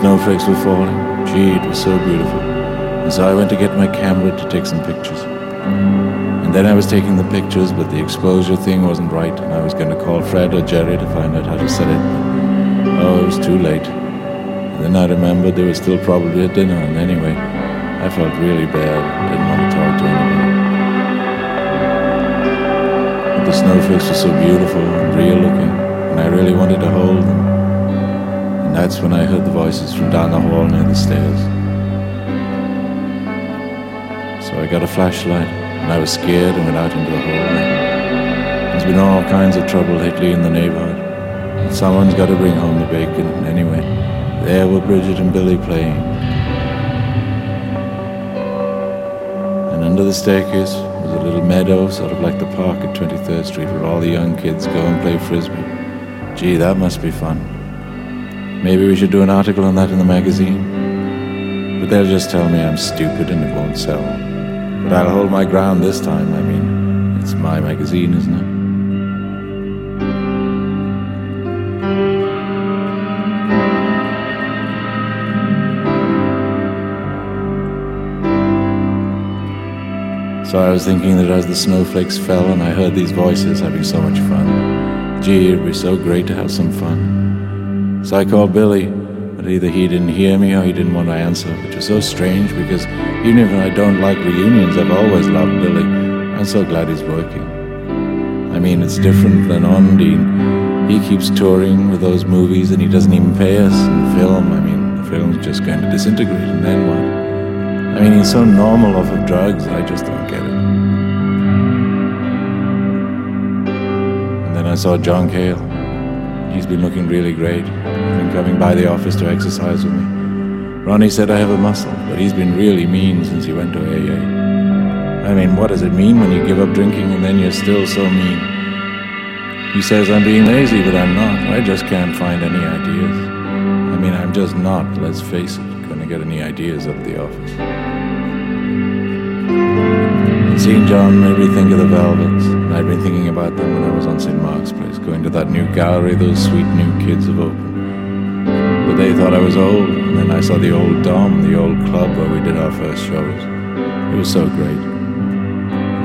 snowflakes were falling. Gee, it was so beautiful. And so I went to get my camera to take some pictures. And then I was taking the pictures, but the exposure thing wasn't right, and I was going to call Fred or Jerry to find out how to set it. But, oh, it was too late. And then I remembered there was still probably a dinner, and anyway, I felt really bad. Didn't want to talk to anybody. But the snowflakes were so beautiful and real looking, and I really wanted to hold them. And that's when I heard the voices from down the hall near the stairs. So I got a flashlight and I was scared and went out into the hallway. There's been all kinds of trouble lately in the neighborhood. Someone's got to bring home the bacon. Anyway, there were Bridget and Billy playing. And under the staircase was a little meadow, sort of like the park at 23rd Street, where all the young kids go and play frisbee. Gee, that must be fun. Maybe we should do an article on that in the magazine. But they'll just tell me I'm stupid and it won't sell. But I'll hold my ground this time. I mean, it's my magazine, isn't it? So I was thinking that as the snowflakes fell and I heard these voices having so much fun, gee, it'd be so great to have some fun. So I called Billy, but either he didn't hear me or he didn't want to answer, which was so strange because even if I don't like reunions, I've always loved Billy. I'm so glad he's working. I mean, it's different than Ondine. He keeps touring with those movies and he doesn't even pay us in film. I mean, the film's just going to disintegrate and then what? I mean, he's so normal off of drugs, I just don't get it. And then I saw John Cale. He's been looking really great. Been coming by the office to exercise with me. Ronnie said I have a muscle, but he's been really mean since he went to AA. I mean, what does it mean when you give up drinking and then you're still so mean? He says I'm being lazy, but I'm not. I just can't find any ideas. I mean, I'm just not, let's face it, gonna get any ideas of the office. And seeing John made me think of the Velvets, I'd been thinking about them when I was on St. Mark's Place, going to that new gallery those sweet new kids have opened but they thought I was old. And then I saw the old Dom, the old club where we did our first shows. It was so great.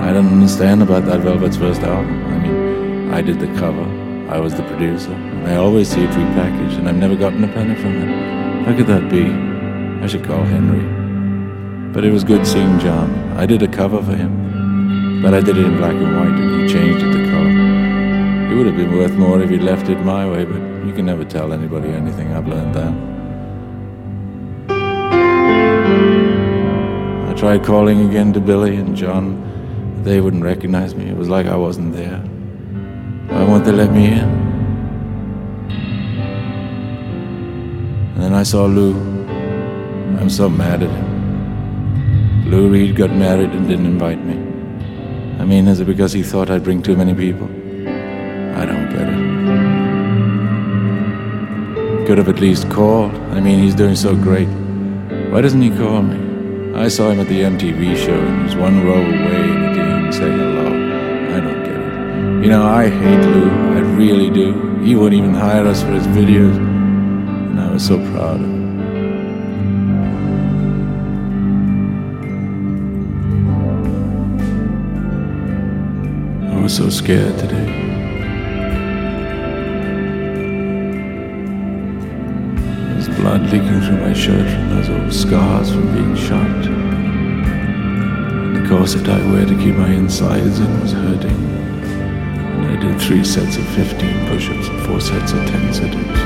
I don't understand about that Velvet's first album. I mean, I did the cover, I was the producer, and I always see it repackaged, and I've never gotten a penny from it. How could that be? I should call Henry. But it was good seeing John. I did a cover for him, but I did it in black and white, and he changed it to color. It would have been worth more if he'd left it my way, but you can never tell anybody anything. I've learned that. I tried calling again to Billy and John. They wouldn't recognize me. It was like I wasn't there. Why won't they let me in? And then I saw Lou. I'm so mad at him. Lou Reed got married and didn't invite me. I mean, is it because he thought I'd bring too many people? I don't get it could have at least called. I mean, he's doing so great. Why doesn't he call me? I saw him at the MTV show and he's one row away and he didn't even say hello. I don't get it. You know, I hate Lou. I really do. He wouldn't even hire us for his videos. And I was so proud of him. Was so scared today. There's blood leaking through my shirt from those old scars from being shot. And the corset I wear to keep my insides in was hurting. And I did three sets of 15 push ups and four sets of 10 sit ups.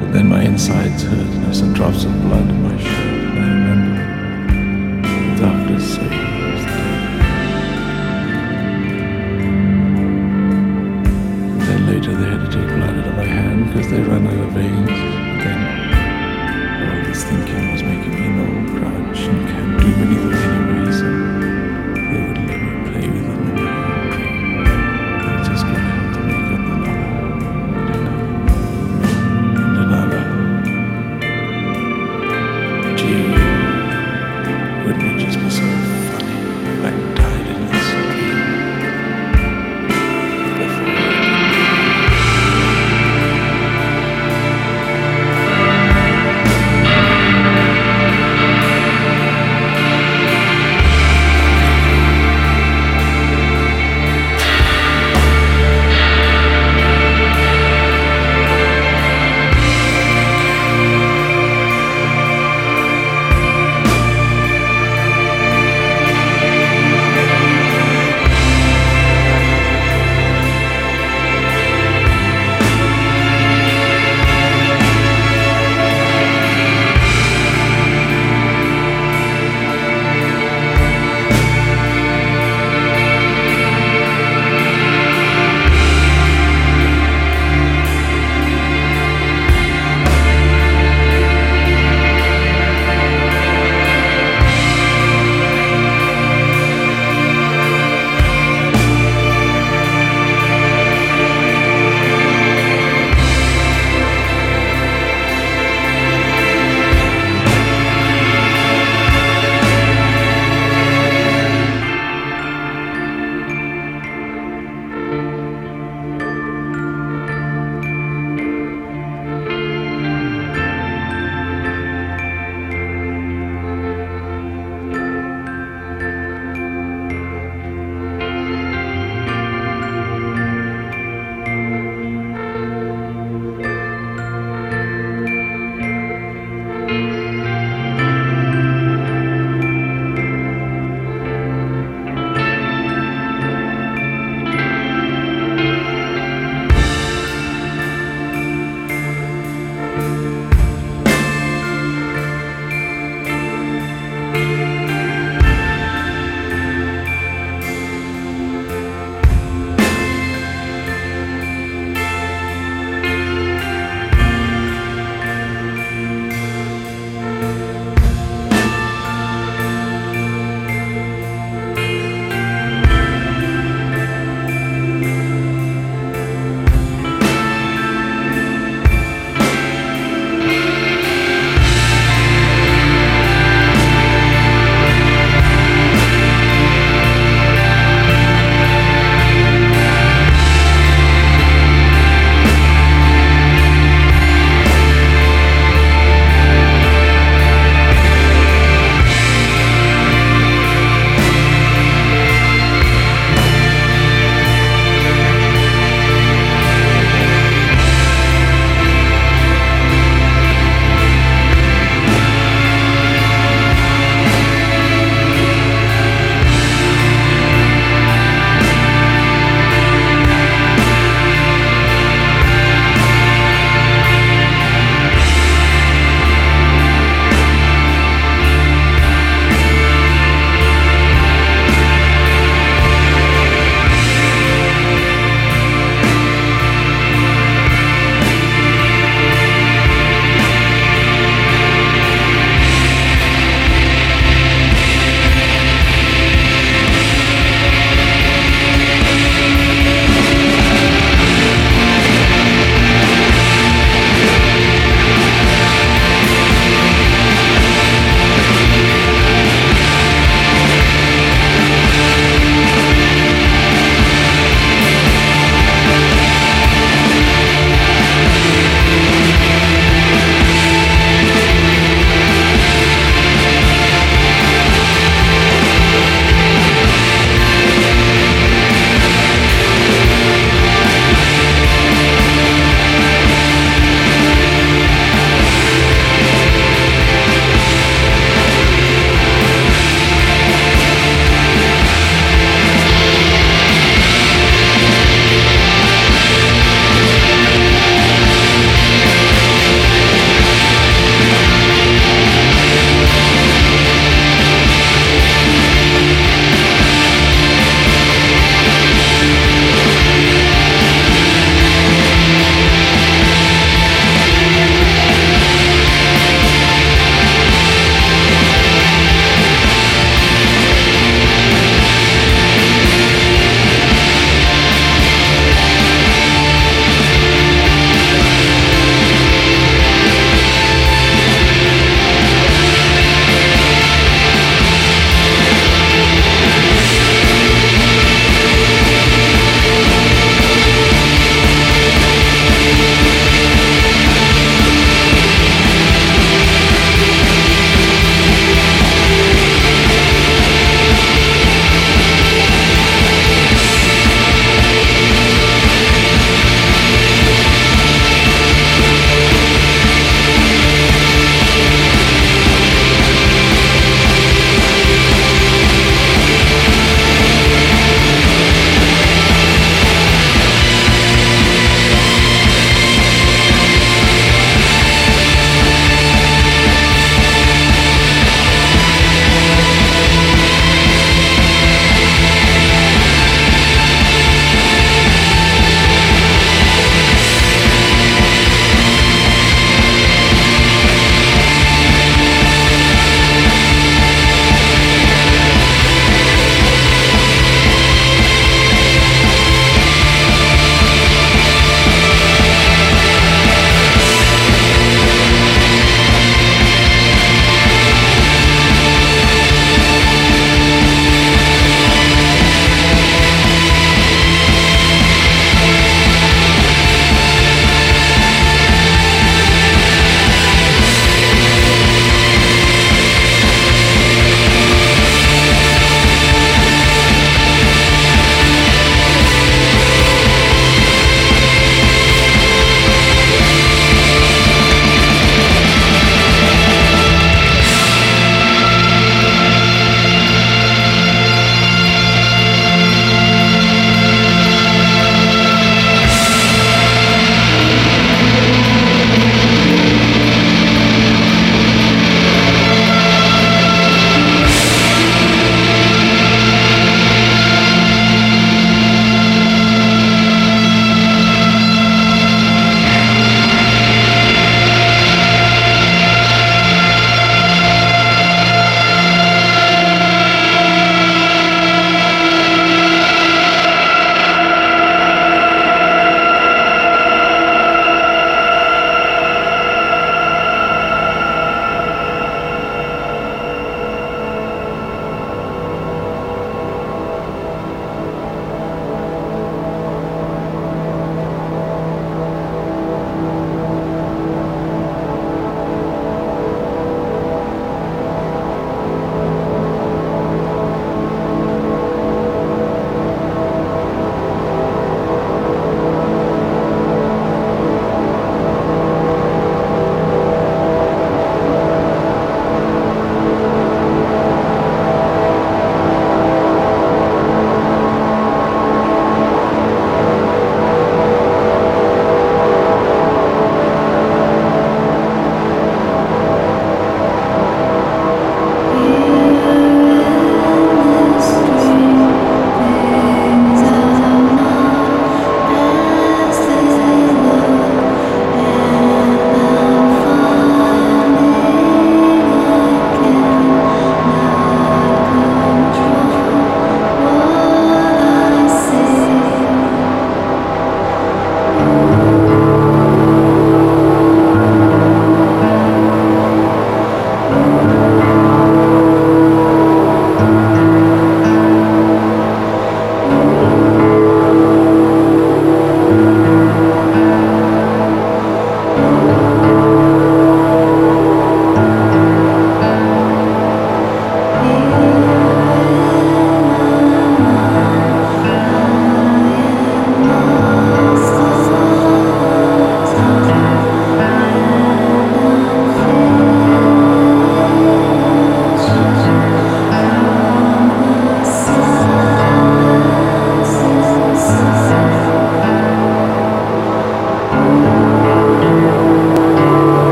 But then my insides hurt and there were some drops of blood in my shirt. And I remember the doctors saying they run out of veins.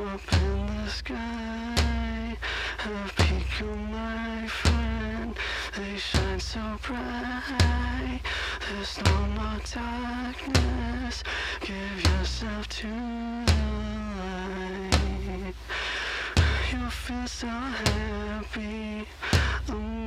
Up in the sky have become my friend. They shine so bright. There's no more darkness. Give yourself to the light. You feel so happy. The